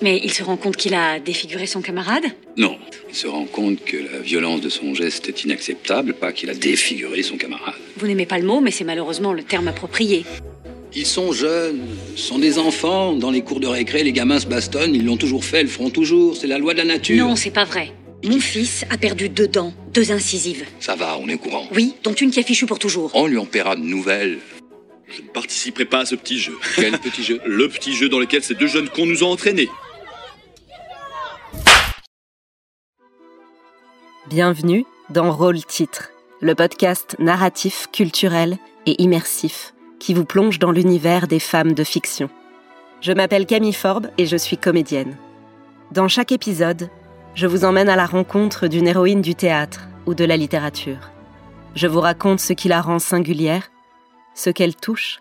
Mais il se rend compte qu'il a défiguré son camarade Non, il se rend compte que la violence de son geste est inacceptable, pas qu'il a défiguré son camarade. Vous n'aimez pas le mot, mais c'est malheureusement le terme approprié. Ils sont jeunes, sont des enfants. Dans les cours de récré, les gamins se bastonnent, ils l'ont toujours fait, ils le feront toujours. C'est la loi de la nature. Non, c'est pas vrai. Mon fils a perdu deux dents, deux incisives. Ça va, on est au courant. Oui, dont une qui a fichu pour toujours. On lui en paiera de nouvelles. Je ne participerai pas à ce petit jeu. Quel petit jeu? Le petit jeu dans lequel ces deux jeunes cons nous ont entraînés. Bienvenue dans Rôle Titre, le podcast narratif, culturel et immersif qui vous plonge dans l'univers des femmes de fiction. Je m'appelle Camille Forbes et je suis comédienne. Dans chaque épisode, je vous emmène à la rencontre d'une héroïne du théâtre ou de la littérature. Je vous raconte ce qui la rend singulière, ce qu'elle touche,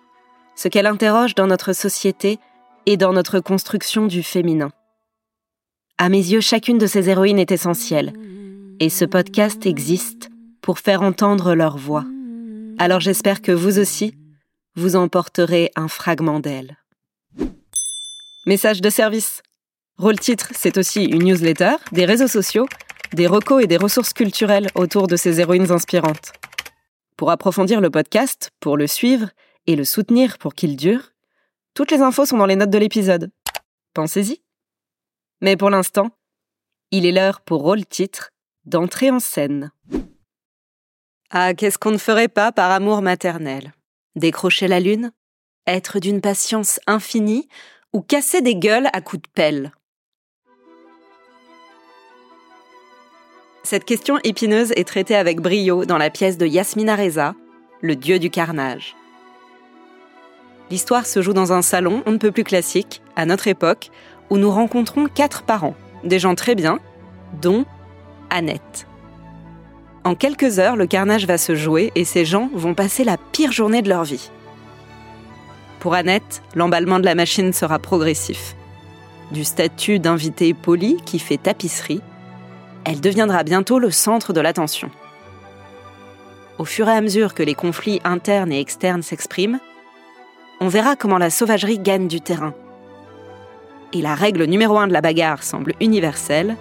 ce qu'elle interroge dans notre société et dans notre construction du féminin. À mes yeux, chacune de ces héroïnes est essentielle et ce podcast existe pour faire entendre leur voix. Alors j'espère que vous aussi, vous emporterez un fragment d'elle. Message de service. Rôle titre, c'est aussi une newsletter, des réseaux sociaux, des recos et des ressources culturelles autour de ces héroïnes inspirantes. Pour approfondir le podcast, pour le suivre et le soutenir pour qu'il dure, toutes les infos sont dans les notes de l'épisode. Pensez-y. Mais pour l'instant, il est l'heure pour Rôle titre d'entrer en scène. Ah, qu'est-ce qu'on ne ferait pas par amour maternel? Décrocher la lune? Être d'une patience infinie? Ou casser des gueules à coups de pelle? Cette question épineuse est traitée avec brio dans la pièce de Yasmina Reza, Le dieu du carnage. L'histoire se joue dans un salon on ne peut plus classique, à notre époque, où nous rencontrons quatre parents, des gens très bien, dont Annette. En quelques heures, le carnage va se jouer et ces gens vont passer la pire journée de leur vie. Pour Annette, l'emballement de la machine sera progressif. Du statut d'invité poli qui fait tapisserie, elle deviendra bientôt le centre de l'attention. Au fur et à mesure que les conflits internes et externes s'expriment, on verra comment la sauvagerie gagne du terrain. Et la règle numéro un de la bagarre semble universelle,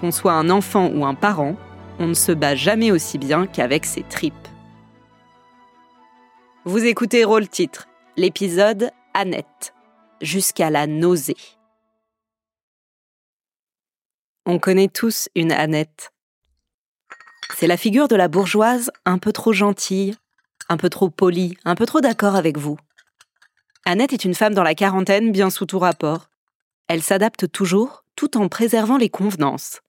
qu'on soit un enfant ou un parent, on ne se bat jamais aussi bien qu'avec ses tripes. Vous écoutez Rôle Titre, l'épisode Annette, jusqu'à la nausée. On connaît tous une Annette. C'est la figure de la bourgeoise un peu trop gentille, un peu trop polie, un peu trop d'accord avec vous. Annette est une femme dans la quarantaine bien sous tout rapport. Elle s'adapte toujours tout en préservant les convenances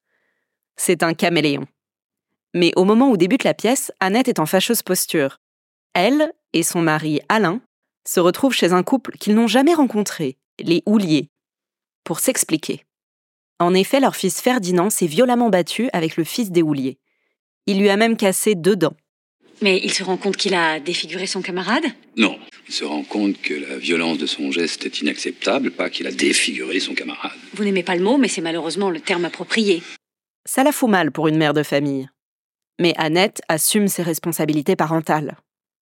c'est un caméléon. Mais au moment où débute la pièce, Annette est en fâcheuse posture. Elle et son mari Alain se retrouvent chez un couple qu'ils n'ont jamais rencontré, les Houliers, pour s'expliquer. En effet, leur fils Ferdinand s'est violemment battu avec le fils des Houliers. Il lui a même cassé deux dents. Mais il se rend compte qu'il a défiguré son camarade? Non, il se rend compte que la violence de son geste est inacceptable, pas qu'il a défiguré son camarade. Vous n'aimez pas le mot, mais c'est malheureusement le terme approprié. Ça la fout mal pour une mère de famille. Mais Annette assume ses responsabilités parentales.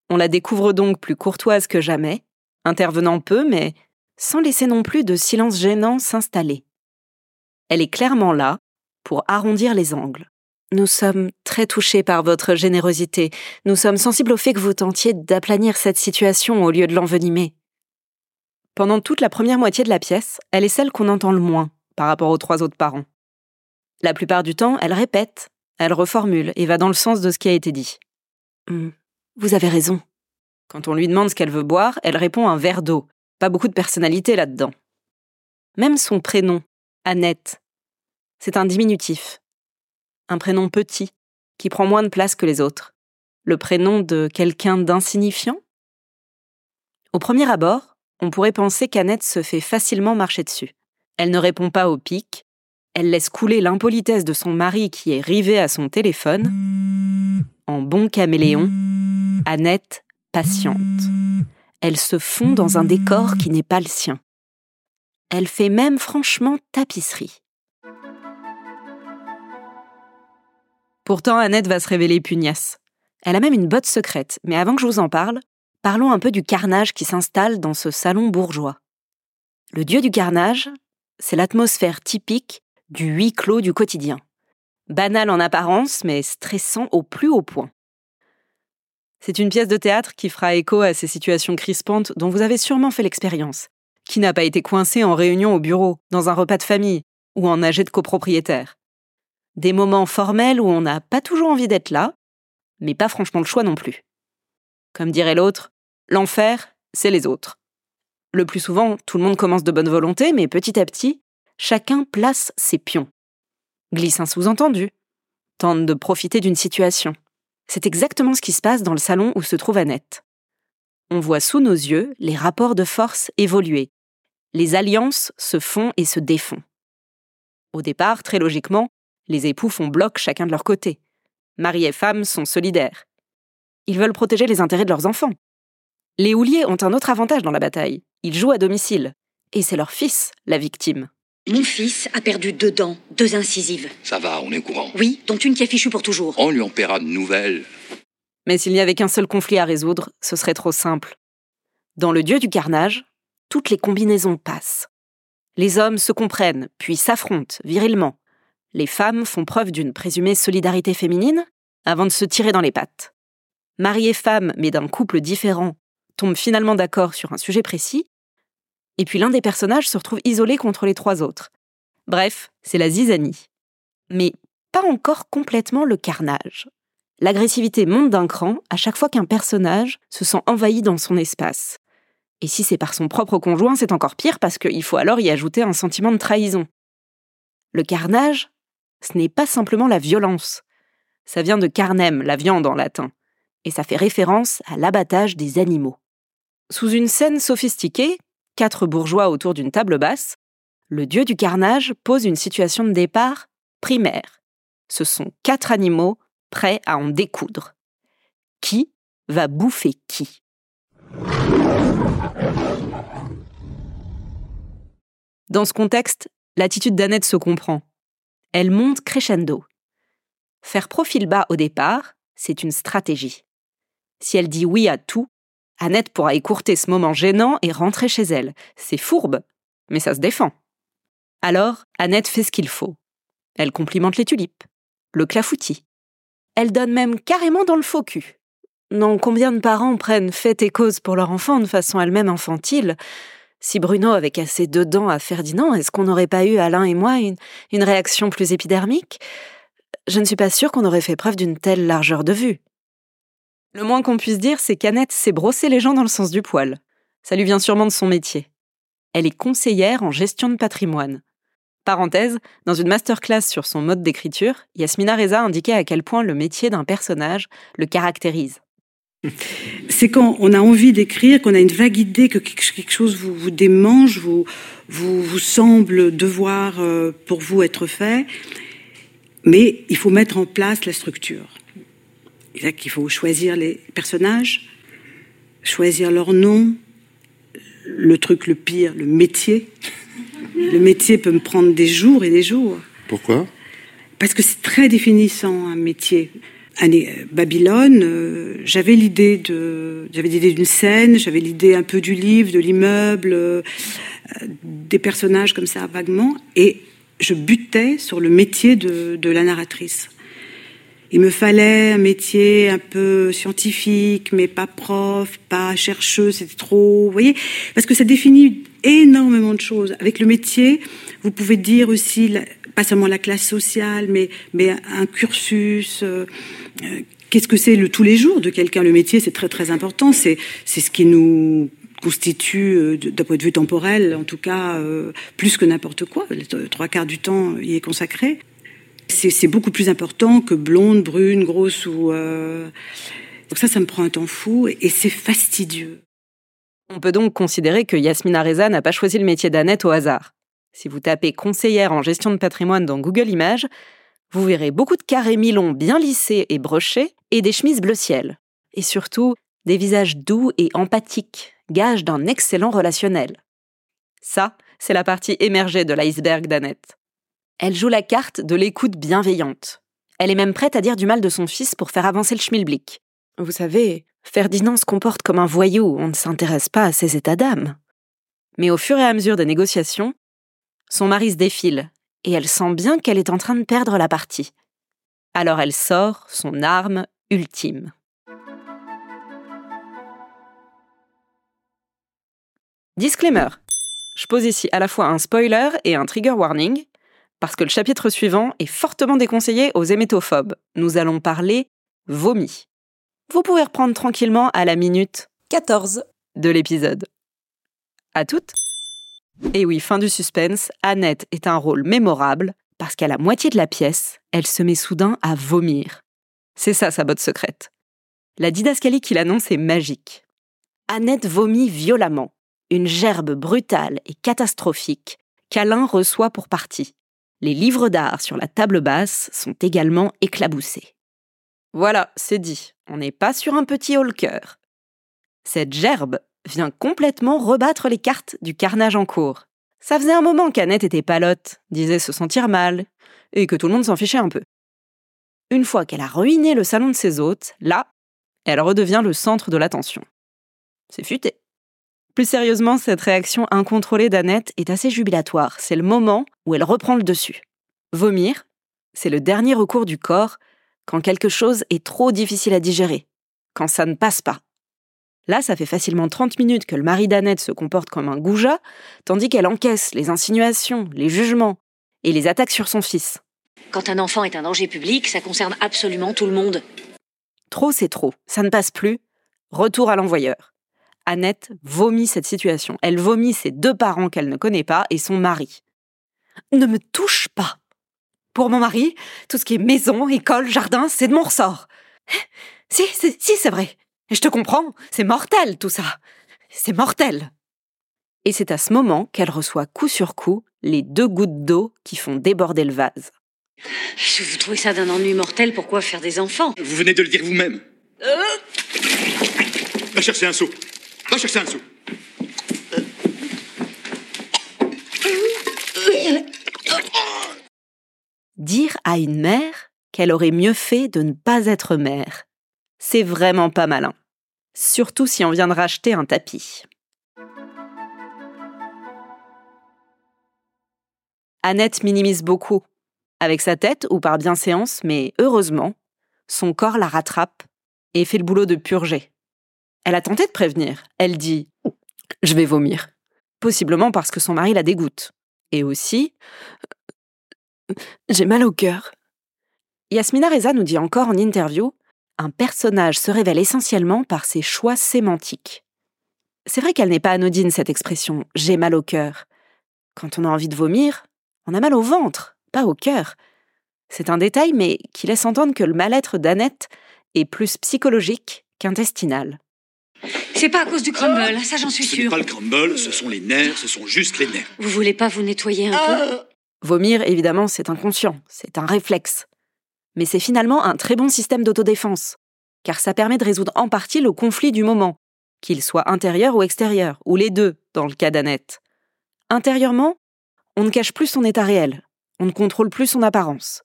On la découvre donc plus courtoise que jamais, intervenant peu, mais sans laisser non plus de silence gênant s'installer. Elle est clairement là pour arrondir les angles. Nous sommes très touchés par votre générosité. Nous sommes sensibles au fait que vous tentiez d'aplanir cette situation au lieu de l'envenimer. Pendant toute la première moitié de la pièce, elle est celle qu'on entend le moins par rapport aux trois autres parents. La plupart du temps, elle répète, elle reformule et va dans le sens de ce qui a été dit. Hum, vous avez raison. Quand on lui demande ce qu'elle veut boire, elle répond un verre d'eau. Pas beaucoup de personnalité là-dedans. Même son prénom, Annette, c'est un diminutif. Un prénom petit, qui prend moins de place que les autres. Le prénom de quelqu'un d'insignifiant? Au premier abord, on pourrait penser qu'Annette se fait facilement marcher dessus. Elle ne répond pas au pic, elle laisse couler l'impolitesse de son mari qui est rivé à son téléphone. En bon caméléon, Annette patiente. Elle se fond dans un décor qui n'est pas le sien. Elle fait même franchement tapisserie. Pourtant, Annette va se révéler pugnace. Elle a même une botte secrète, mais avant que je vous en parle, parlons un peu du carnage qui s'installe dans ce salon bourgeois. Le dieu du carnage, c'est l'atmosphère typique du huis clos du quotidien. Banal en apparence, mais stressant au plus haut point. C'est une pièce de théâtre qui fera écho à ces situations crispantes dont vous avez sûrement fait l'expérience. Qui n'a pas été coincé en réunion au bureau, dans un repas de famille ou en âgé de copropriétaire Des moments formels où on n'a pas toujours envie d'être là, mais pas franchement le choix non plus. Comme dirait l'autre, l'enfer, c'est les autres. Le plus souvent, tout le monde commence de bonne volonté, mais petit à petit, chacun place ses pions. Glisse un sous-entendu, tente de profiter d'une situation. C'est exactement ce qui se passe dans le salon où se trouve Annette. On voit sous nos yeux les rapports de force évoluer. Les alliances se font et se défont. Au départ, très logiquement, les époux font bloc chacun de leur côté. Mari et femme sont solidaires. Ils veulent protéger les intérêts de leurs enfants. Les houliers ont un autre avantage dans la bataille. Ils jouent à domicile. Et c'est leur fils, la victime. Mon fils a perdu deux dents, deux incisives. Ça va, on est courant. Oui, dont une qui est fichue pour toujours. On lui en paiera de nouvelles. Mais s'il n'y avait qu'un seul conflit à résoudre, ce serait trop simple. Dans le dieu du carnage, toutes les combinaisons passent. Les hommes se comprennent, puis s'affrontent virilement. Les femmes font preuve d'une présumée solidarité féminine avant de se tirer dans les pattes. Mari et femme, mais d'un couple différent, tombent finalement d'accord sur un sujet précis, et puis l'un des personnages se retrouve isolé contre les trois autres. Bref, c'est la zizanie. Mais pas encore complètement le carnage. L'agressivité monte d'un cran à chaque fois qu'un personnage se sent envahi dans son espace. Et si c'est par son propre conjoint, c'est encore pire parce qu'il faut alors y ajouter un sentiment de trahison. Le carnage, ce n'est pas simplement la violence. Ça vient de carnem, la viande en latin, et ça fait référence à l'abattage des animaux. Sous une scène sophistiquée, quatre bourgeois autour d'une table basse, le dieu du carnage pose une situation de départ primaire. Ce sont quatre animaux prêts à en découdre. Qui va bouffer qui? Dans ce contexte, l'attitude d'Annette se comprend. Elle monte crescendo. Faire profil bas au départ, c'est une stratégie. Si elle dit oui à tout, Annette pourra écourter ce moment gênant et rentrer chez elle. C'est fourbe, mais ça se défend. Alors, Annette fait ce qu'il faut. Elle complimente les tulipes, le clafoutis. Elle donne même carrément dans le faux cul. Non, combien de parents prennent fait et cause pour leur enfant de façon elle-même infantile? Si Bruno avait cassé deux dents à Ferdinand, est-ce qu'on n'aurait pas eu, Alain et moi, une, une réaction plus épidermique? Je ne suis pas sûre qu'on aurait fait preuve d'une telle largeur de vue. Le moins qu'on puisse dire, c'est qu'Annette sait brosser les gens dans le sens du poil. Ça lui vient sûrement de son métier. Elle est conseillère en gestion de patrimoine. Parenthèse, dans une masterclass sur son mode d'écriture, Yasmina Reza indiquait à quel point le métier d'un personnage le caractérise. C'est quand on a envie d'écrire, qu'on a une vague idée que quelque chose vous, démange, vous, vous, vous semble devoir euh, pour vous être fait, mais il faut mettre en place la structure. Il qu'il faut choisir les personnages, choisir leur nom, le truc le pire, le métier. Le métier peut me prendre des jours et des jours. Pourquoi? Parce que c'est très définissant un métier. Année, euh, Babylone, euh, j'avais l'idée de, j'avais l'idée d'une scène, j'avais l'idée un peu du livre, de l'immeuble, euh, des personnages comme ça vaguement, et je butais sur le métier de, de la narratrice. Il me fallait un métier un peu scientifique, mais pas prof, pas chercheux, c'était trop, vous voyez, parce que ça définit énormément de choses. Avec le métier, vous pouvez dire aussi, pas seulement la classe sociale, mais, mais un cursus. Euh, euh, qu'est-ce que c'est le tous les jours de quelqu'un Le métier, c'est très très important. C'est ce qui nous constitue, euh, d'un point de vue temporel, en tout cas, plus que n'importe quoi. Le trois quarts du temps y est consacré c'est beaucoup plus important que blonde, brune, grosse ou. Euh... Donc ça, ça me prend un temps fou et c'est fastidieux. On peut donc considérer que Yasmina Reza n'a pas choisi le métier d'Annette au hasard. Si vous tapez conseillère en gestion de patrimoine dans Google Images, vous verrez beaucoup de carrés mi-longs bien lissés et brochés et des chemises bleu ciel. Et surtout, des visages doux et empathiques, gage d'un excellent relationnel. Ça, c'est la partie émergée de l'iceberg d'Annette. Elle joue la carte de l'écoute bienveillante. Elle est même prête à dire du mal de son fils pour faire avancer le schmilblick. Vous savez, Ferdinand se comporte comme un voyou, on ne s'intéresse pas à ses états d'âme. Mais au fur et à mesure des négociations, Son mari se défile, et elle sent bien qu'elle est en train de perdre la partie. Alors elle sort son arme ultime. Disclaimer. Je pose ici à la fois un spoiler et un trigger warning, parce que le chapitre suivant est fortement déconseillé aux hémétophobes. Nous allons parler vomi. Vous pouvez reprendre tranquillement à la minute 14 de l'épisode. À toutes Et oui, fin du suspense, Annette est un rôle mémorable, parce qu'à la moitié de la pièce, elle se met soudain à vomir. C'est ça sa botte secrète. La didascalie qu'il annonce est magique. Annette vomit violemment, une gerbe brutale et catastrophique qu'Alain reçoit pour partie. Les livres d'art sur la table basse sont également éclaboussés. Voilà, c'est dit, on n'est pas sur un petit haut-cœur. Cette gerbe vient complètement rebattre les cartes du carnage en cours. Ça faisait un moment qu'Annette était palote, disait se sentir mal, et que tout le monde s'en fichait un peu. Une fois qu'elle a ruiné le salon de ses hôtes, là, elle redevient le centre de l'attention. C'est futé. Plus sérieusement, cette réaction incontrôlée d'Annette est assez jubilatoire. C'est le moment où elle reprend le dessus. Vomir, c'est le dernier recours du corps quand quelque chose est trop difficile à digérer, quand ça ne passe pas. Là, ça fait facilement 30 minutes que le mari d'Annette se comporte comme un goujat, tandis qu'elle encaisse les insinuations, les jugements et les attaques sur son fils. Quand un enfant est un danger public, ça concerne absolument tout le monde. Trop, c'est trop. Ça ne passe plus. Retour à l'envoyeur. Annette vomit cette situation. Elle vomit ses deux parents qu'elle ne connaît pas et son mari. Ne me touche pas. Pour mon mari, tout ce qui est maison, école, jardin, c'est de mon ressort. Si, si, si c'est vrai. Et je te comprends, c'est mortel tout ça. C'est mortel. Et c'est à ce moment qu'elle reçoit coup sur coup les deux gouttes d'eau qui font déborder le vase. Si vous trouvez ça d'un ennui mortel, pourquoi faire des enfants? Vous venez de le dire vous-même. Va chercher un seau. Dire à une mère qu'elle aurait mieux fait de ne pas être mère, c'est vraiment pas malin. Surtout si on vient de racheter un tapis. Annette minimise beaucoup, avec sa tête ou par bienséance, mais heureusement, son corps la rattrape et fait le boulot de purger. Elle a tenté de prévenir. Elle dit Je vais vomir. Possiblement parce que son mari la dégoûte. Et aussi J'ai mal au cœur. Yasmina Reza nous dit encore en interview Un personnage se révèle essentiellement par ses choix sémantiques. C'est vrai qu'elle n'est pas anodine, cette expression J'ai mal au cœur. Quand on a envie de vomir, on a mal au ventre, pas au cœur. C'est un détail, mais qui laisse entendre que le mal-être d'Annette est plus psychologique qu'intestinal. C'est pas à cause du crumble, ça j'en suis Ce n'est pas le crumble, ce sont les nerfs, ce sont juste les nerfs. Vous voulez pas vous nettoyer un peu? Vomir, évidemment, c'est inconscient, c'est un réflexe. Mais c'est finalement un très bon système d'autodéfense, car ça permet de résoudre en partie le conflit du moment, qu'il soit intérieur ou extérieur, ou les deux, dans le cas d'Annette. Intérieurement, on ne cache plus son état réel, on ne contrôle plus son apparence.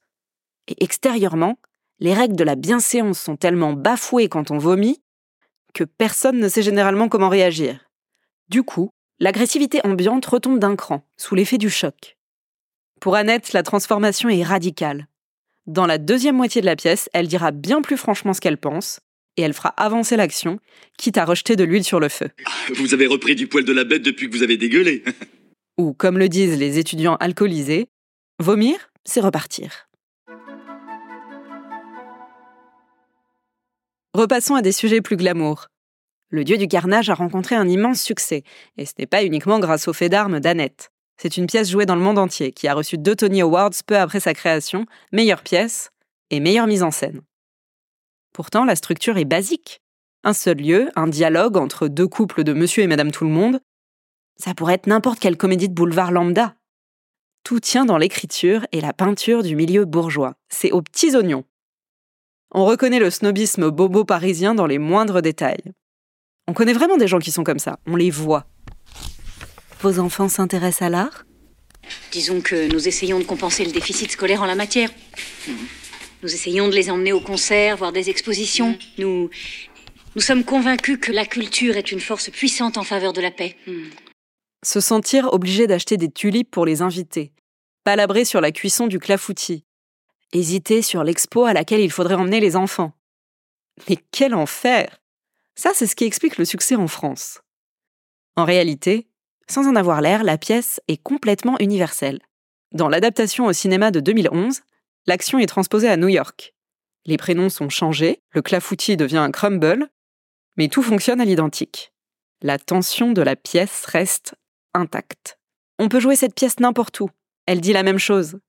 Et extérieurement, les règles de la bienséance sont tellement bafouées quand on vomit que personne ne sait généralement comment réagir. Du coup, l'agressivité ambiante retombe d'un cran, sous l'effet du choc. Pour Annette, la transformation est radicale. Dans la deuxième moitié de la pièce, elle dira bien plus franchement ce qu'elle pense, et elle fera avancer l'action, quitte à rejeter de l'huile sur le feu. Vous avez repris du poil de la bête depuis que vous avez dégueulé. Ou, comme le disent les étudiants alcoolisés, vomir, c'est repartir. Repassons à des sujets plus glamour. Le dieu du carnage a rencontré un immense succès, et ce n'est pas uniquement grâce au fait d'armes d'Annette. C'est une pièce jouée dans le monde entier, qui a reçu deux Tony Awards peu après sa création, meilleure pièce et meilleure mise en scène. Pourtant, la structure est basique. Un seul lieu, un dialogue entre deux couples de monsieur et madame tout le monde. Ça pourrait être n'importe quelle comédie de boulevard lambda. Tout tient dans l'écriture et la peinture du milieu bourgeois. C'est aux petits oignons. On reconnaît le snobisme bobo parisien dans les moindres détails. On connaît vraiment des gens qui sont comme ça, on les voit. Vos enfants s'intéressent à l'art? Disons que nous essayons de compenser le déficit scolaire en la matière. Nous essayons de les emmener au concert, voir des expositions. Nous, nous sommes convaincus que la culture est une force puissante en faveur de la paix. Se sentir obligé d'acheter des tulipes pour les invités. Palabrer sur la cuisson du clafoutis. Hésiter sur l'expo à laquelle il faudrait emmener les enfants. Mais quel enfer Ça, c'est ce qui explique le succès en France. En réalité, sans en avoir l'air, la pièce est complètement universelle. Dans l'adaptation au cinéma de 2011, l'action est transposée à New York. Les prénoms sont changés, le clafoutis devient un crumble, mais tout fonctionne à l'identique. La tension de la pièce reste intacte. On peut jouer cette pièce n'importe où, elle dit la même chose.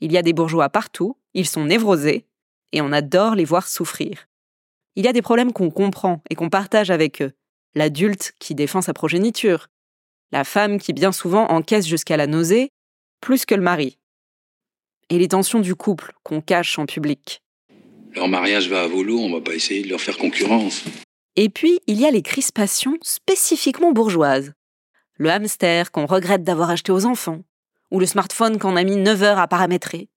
Il y a des bourgeois partout, ils sont névrosés, et on adore les voir souffrir. Il y a des problèmes qu'on comprend et qu'on partage avec eux. L'adulte qui défend sa progéniture, la femme qui bien souvent encaisse jusqu'à la nausée, plus que le mari. Et les tensions du couple qu'on cache en public. Leur mariage va à volo, on va pas essayer de leur faire concurrence. Et puis, il y a les crispations spécifiquement bourgeoises. Le hamster qu'on regrette d'avoir acheté aux enfants, ou le smartphone qu'on a mis 9 heures à paramétrer.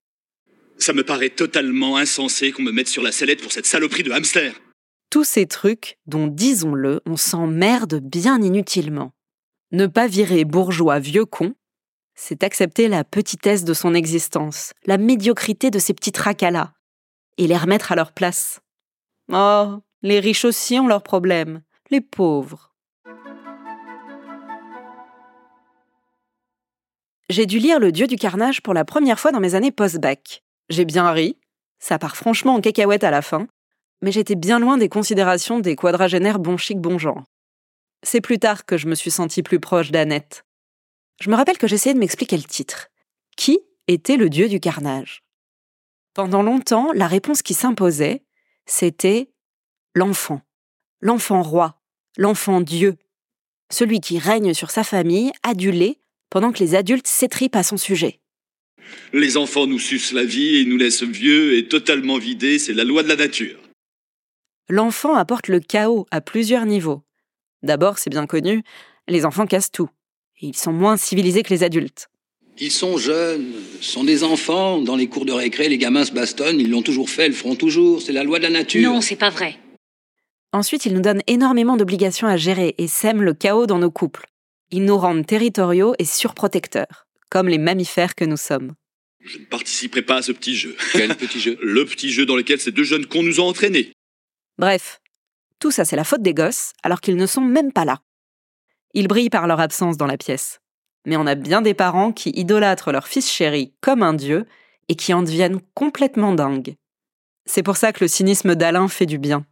Ça me paraît totalement insensé qu'on me mette sur la sellette pour cette saloperie de hamster. Tous ces trucs dont, disons-le, on s'emmerde bien inutilement. Ne pas virer bourgeois vieux con, c'est accepter la petitesse de son existence, la médiocrité de ces petits tracas-là, et les remettre à leur place. Oh, les riches aussi ont leurs problèmes, les pauvres. J'ai dû lire Le Dieu du carnage pour la première fois dans mes années post-bac. J'ai bien ri, ça part franchement en cacahuète à la fin, mais j'étais bien loin des considérations des quadragénaires bon chic bon genre. C'est plus tard que je me suis sentie plus proche d'Annette. Je me rappelle que j'essayais de m'expliquer le titre. Qui était le dieu du carnage? Pendant longtemps, la réponse qui s'imposait, c'était l'enfant, l'enfant roi, l'enfant Dieu, celui qui règne sur sa famille, adulé, pendant que les adultes s'étripent à son sujet. Les enfants nous sucent la vie et nous laissent vieux et totalement vidés, c'est la loi de la nature. L'enfant apporte le chaos à plusieurs niveaux. D'abord, c'est bien connu, les enfants cassent tout. Et ils sont moins civilisés que les adultes. Ils sont jeunes, sont des enfants. Dans les cours de récré, les gamins se bastonnent, ils l'ont toujours fait, le feront toujours. C'est la loi de la nature. Non, c'est pas vrai. Ensuite, ils nous donnent énormément d'obligations à gérer et sèment le chaos dans nos couples. Ils nous rendent territoriaux et surprotecteurs, comme les mammifères que nous sommes. Je ne participerai pas à ce petit jeu. Quel petit jeu Le petit jeu dans lequel ces deux jeunes cons nous ont entraînés. Bref, tout ça c'est la faute des gosses, alors qu'ils ne sont même pas là. Ils brillent par leur absence dans la pièce. Mais on a bien des parents qui idolâtrent leur fils chéri comme un dieu et qui en deviennent complètement dingues. C'est pour ça que le cynisme d'Alain fait du bien.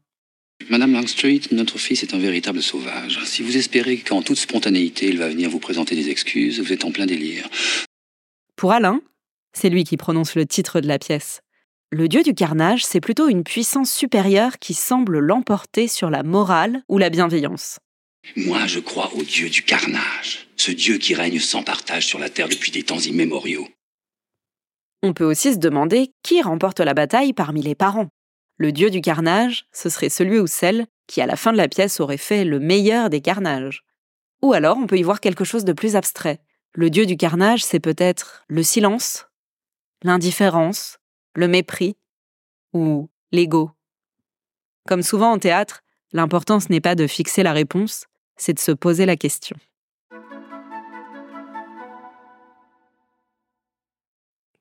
Madame Langstreet, notre fils est un véritable sauvage. Si vous espérez qu'en toute spontanéité, il va venir vous présenter des excuses, vous êtes en plein délire. Pour Alain, c'est lui qui prononce le titre de la pièce. Le dieu du carnage, c'est plutôt une puissance supérieure qui semble l'emporter sur la morale ou la bienveillance. Moi, je crois au dieu du carnage, ce dieu qui règne sans partage sur la terre depuis des temps immémoriaux. On peut aussi se demander qui remporte la bataille parmi les parents. Le dieu du carnage, ce serait celui ou celle qui, à la fin de la pièce, aurait fait le meilleur des carnages. Ou alors, on peut y voir quelque chose de plus abstrait. Le dieu du carnage, c'est peut-être le silence, l'indifférence, le mépris ou l'ego. Comme souvent en théâtre, l'importance n'est pas de fixer la réponse, c'est de se poser la question.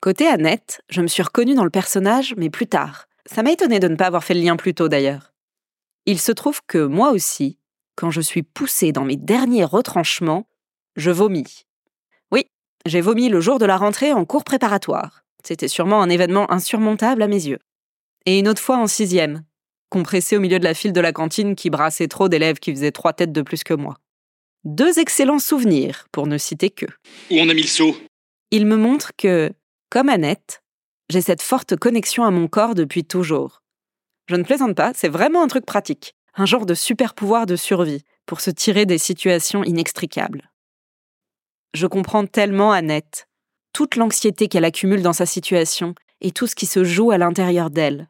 Côté Annette, je me suis reconnue dans le personnage, mais plus tard. Ça m'a étonné de ne pas avoir fait le lien plus tôt d'ailleurs. Il se trouve que moi aussi, quand je suis poussée dans mes derniers retranchements, je vomis. Oui, j'ai vomi le jour de la rentrée en cours préparatoire. C'était sûrement un événement insurmontable à mes yeux. Et une autre fois en sixième, compressé au milieu de la file de la cantine qui brassait trop d'élèves qui faisaient trois têtes de plus que moi. Deux excellents souvenirs, pour ne citer que. Où on a mis le seau Ils me montrent que, comme Annette, j'ai cette forte connexion à mon corps depuis toujours. Je ne plaisante pas, c'est vraiment un truc pratique, un genre de super pouvoir de survie pour se tirer des situations inextricables. Je comprends tellement Annette, toute l'anxiété qu'elle accumule dans sa situation et tout ce qui se joue à l'intérieur d'elle.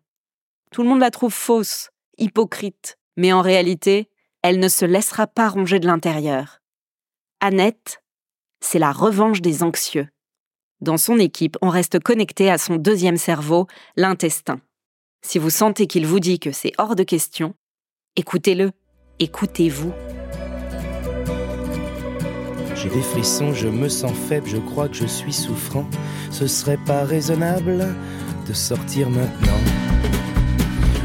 Tout le monde la trouve fausse, hypocrite, mais en réalité, elle ne se laissera pas ronger de l'intérieur. Annette, c'est la revanche des anxieux. Dans son équipe, on reste connecté à son deuxième cerveau, l'intestin. Si vous sentez qu'il vous dit que c'est hors de question, écoutez-le, écoutez-vous. J'ai des frissons, je me sens faible, je crois que je suis souffrant. Ce serait pas raisonnable de sortir maintenant.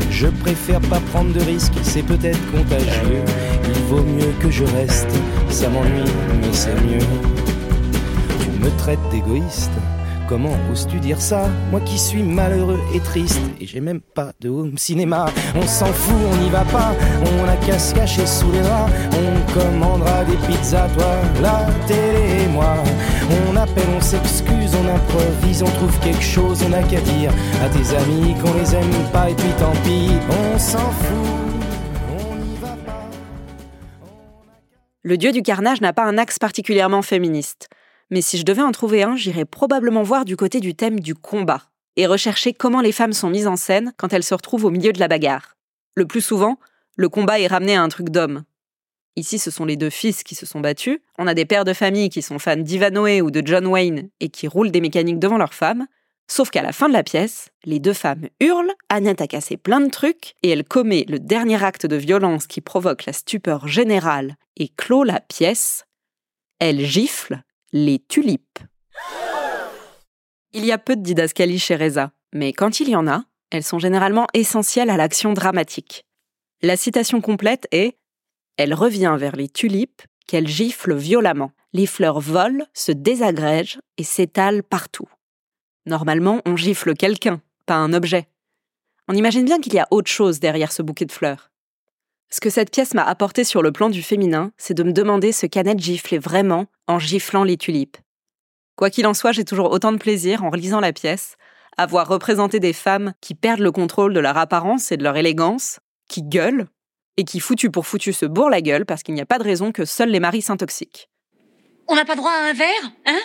Je préfère pas prendre de risques, c'est peut-être contagieux. Il vaut mieux que je reste, ça m'ennuie, mais c'est mieux. Tu me traites d'égoïste. Comment oses-tu dire ça? Moi qui suis malheureux et triste et j'ai même pas de home cinéma. On s'en fout, on n'y va pas. On a qu'à se cacher sous les draps. On commandera des pizzas, toi, la télé et moi. On appelle, on s'excuse, on improvise, on trouve quelque chose, on a qu'à dire à tes amis qu'on les aime pas et puis tant pis. On s'en fout, on n'y va pas. Le dieu du carnage n'a pas un axe particulièrement féministe. Mais si je devais en trouver un, j'irais probablement voir du côté du thème du combat et rechercher comment les femmes sont mises en scène quand elles se retrouvent au milieu de la bagarre. Le plus souvent, le combat est ramené à un truc d'homme. Ici, ce sont les deux fils qui se sont battus. On a des pères de famille qui sont fans d'Ivanoé ou de John Wayne et qui roulent des mécaniques devant leurs femmes. Sauf qu'à la fin de la pièce, les deux femmes hurlent, Annette a cassé plein de trucs et elle commet le dernier acte de violence qui provoque la stupeur générale et clôt la pièce. Elle gifle les tulipes. Il y a peu de didascalies chez Reza, mais quand il y en a, elles sont généralement essentielles à l'action dramatique. La citation complète est Elle revient vers les tulipes qu'elle gifle violemment. Les fleurs volent, se désagrègent et s'étalent partout. Normalement, on gifle quelqu'un, pas un objet. On imagine bien qu'il y a autre chose derrière ce bouquet de fleurs. Ce que cette pièce m'a apporté sur le plan du féminin, c'est de me demander ce qu'Annette giflait vraiment en giflant les tulipes. Quoi qu'il en soit, j'ai toujours autant de plaisir en relisant la pièce, à voir représenter des femmes qui perdent le contrôle de leur apparence et de leur élégance, qui gueulent, et qui foutu pour foutu se bourrent la gueule parce qu'il n'y a pas de raison que seuls les maris s'intoxiquent. On n'a pas droit à un verre, hein?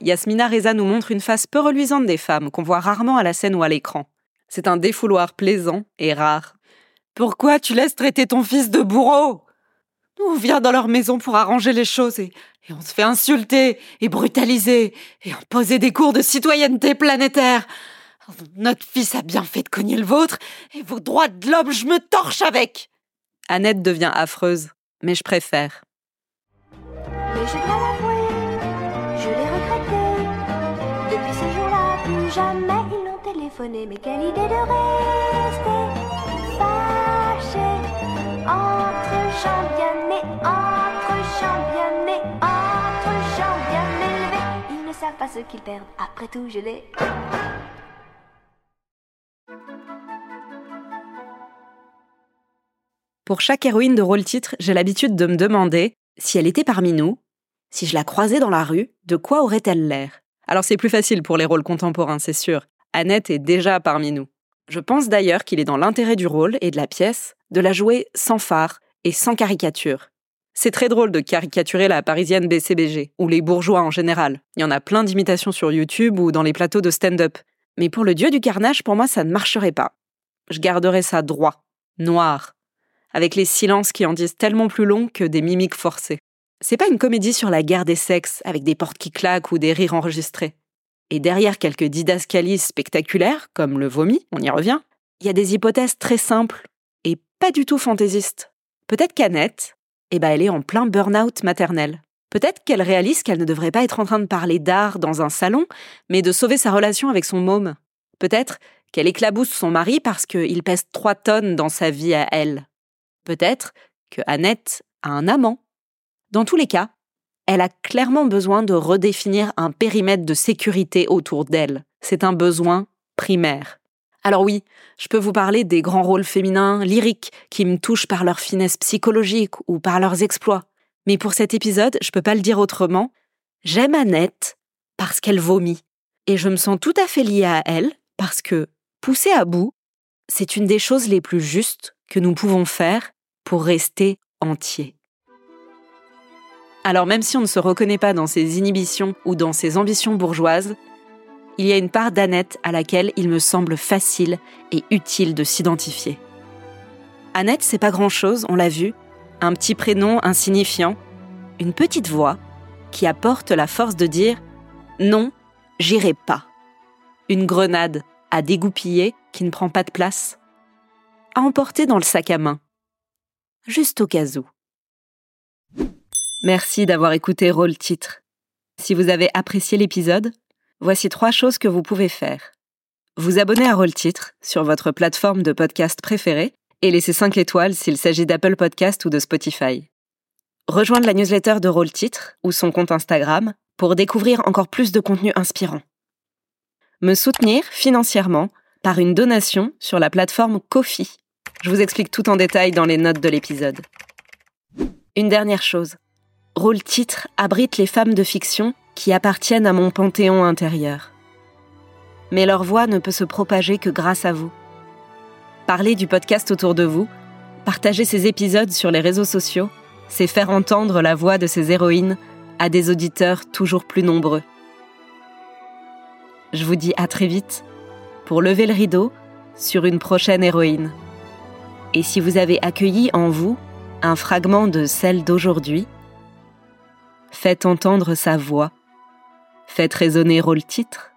Yasmina Reza nous montre une face peu reluisante des femmes qu'on voit rarement à la scène ou à l'écran. C'est un défouloir plaisant et rare. Pourquoi tu laisses traiter ton fils de bourreau? On vient dans leur maison pour arranger les choses et, on se fait insulter et brutaliser et imposer des cours de citoyenneté planétaire. Notre fils a bien fait de cogner le vôtre et vos droits de l'homme, je me torche avec. Annette devient affreuse, mais je préfère. Mais je dois l'avouer, je l'ai regretté. Depuis ce jour-là, plus jamais ils n'ont téléphoné. Mais quelle idée de rester pas ce qu'ils perdent. Après tout, je l'ai. Pour chaque héroïne de rôle-titre, j'ai l'habitude de me demander si elle était parmi nous, si je la croisais dans la rue, de quoi aurait-elle l'air? Alors c'est plus facile pour les rôles contemporains, c'est sûr. Annette est déjà parmi nous. Je pense d'ailleurs qu'il est dans l'intérêt du rôle et de la pièce de la jouer sans phare et sans caricature. C'est très drôle de caricaturer la parisienne BCBG, ou les bourgeois en général. Il y en a plein d'imitations sur YouTube ou dans les plateaux de stand-up. Mais pour le dieu du carnage, pour moi, ça ne marcherait pas. Je garderais ça droit, noir, avec les silences qui en disent tellement plus long que des mimiques forcées. C'est pas une comédie sur la guerre des sexes, avec des portes qui claquent ou des rires enregistrés. Et derrière quelques didascalies spectaculaires, comme le vomi, on y revient, il y a des hypothèses très simples pas du tout fantaisistes. Peut-être qu'Annette, eh ben elle est en plein burn-out maternel. Peut-être qu'elle réalise qu'elle ne devrait pas être en train de parler d'art dans un salon, mais de sauver sa relation avec son môme. Peut-être qu'elle éclabousse son mari parce qu'il pèse trois tonnes dans sa vie à elle. Peut-être que Annette a un amant. Dans tous les cas, elle a clairement besoin de redéfinir un périmètre de sécurité autour d'elle. C'est un besoin primaire. Alors oui, je peux vous parler des grands rôles féminins lyriques qui me touchent par leur finesse psychologique ou par leurs exploits. Mais pour cet épisode, je peux pas le dire autrement. J'aime Annette parce qu'elle vomit. Et je me sens tout à fait liée à elle parce que, poussée à bout, c'est une des choses les plus justes que nous pouvons faire pour rester entier. Alors même si on ne se reconnaît pas dans ses inhibitions ou dans ses ambitions bourgeoises, il y a une part d'Annette à laquelle il me semble facile et utile de s'identifier. Annette, c'est pas grand-chose, on l'a vu, un petit prénom insignifiant, une petite voix qui apporte la force de dire non, j'irai pas. Une grenade à dégoupiller qui ne prend pas de place, à emporter dans le sac à main, juste au cas où. Merci d'avoir écouté Rôle Titre. Si vous avez apprécié l'épisode, voici trois choses que vous pouvez faire. Vous abonner à Rôle Titre sur votre plateforme de podcast préférée et laisser 5 étoiles s'il s'agit d'Apple Podcast ou de Spotify. Rejoindre la newsletter de Rôle Titre ou son compte Instagram pour découvrir encore plus de contenu inspirant. Me soutenir financièrement par une donation sur la plateforme Kofi. Je vous explique tout en détail dans les notes de l'épisode. Une dernière chose. Rôle Titre abrite les femmes de fiction qui appartiennent à mon panthéon intérieur. Mais leur voix ne peut se propager que grâce à vous. Parler du podcast autour de vous, partager ces épisodes sur les réseaux sociaux, c'est faire entendre la voix de ces héroïnes à des auditeurs toujours plus nombreux. Je vous dis à très vite pour lever le rideau sur une prochaine héroïne. Et si vous avez accueilli en vous un fragment de celle d'aujourd'hui, faites entendre sa voix, faites résonner rôle titre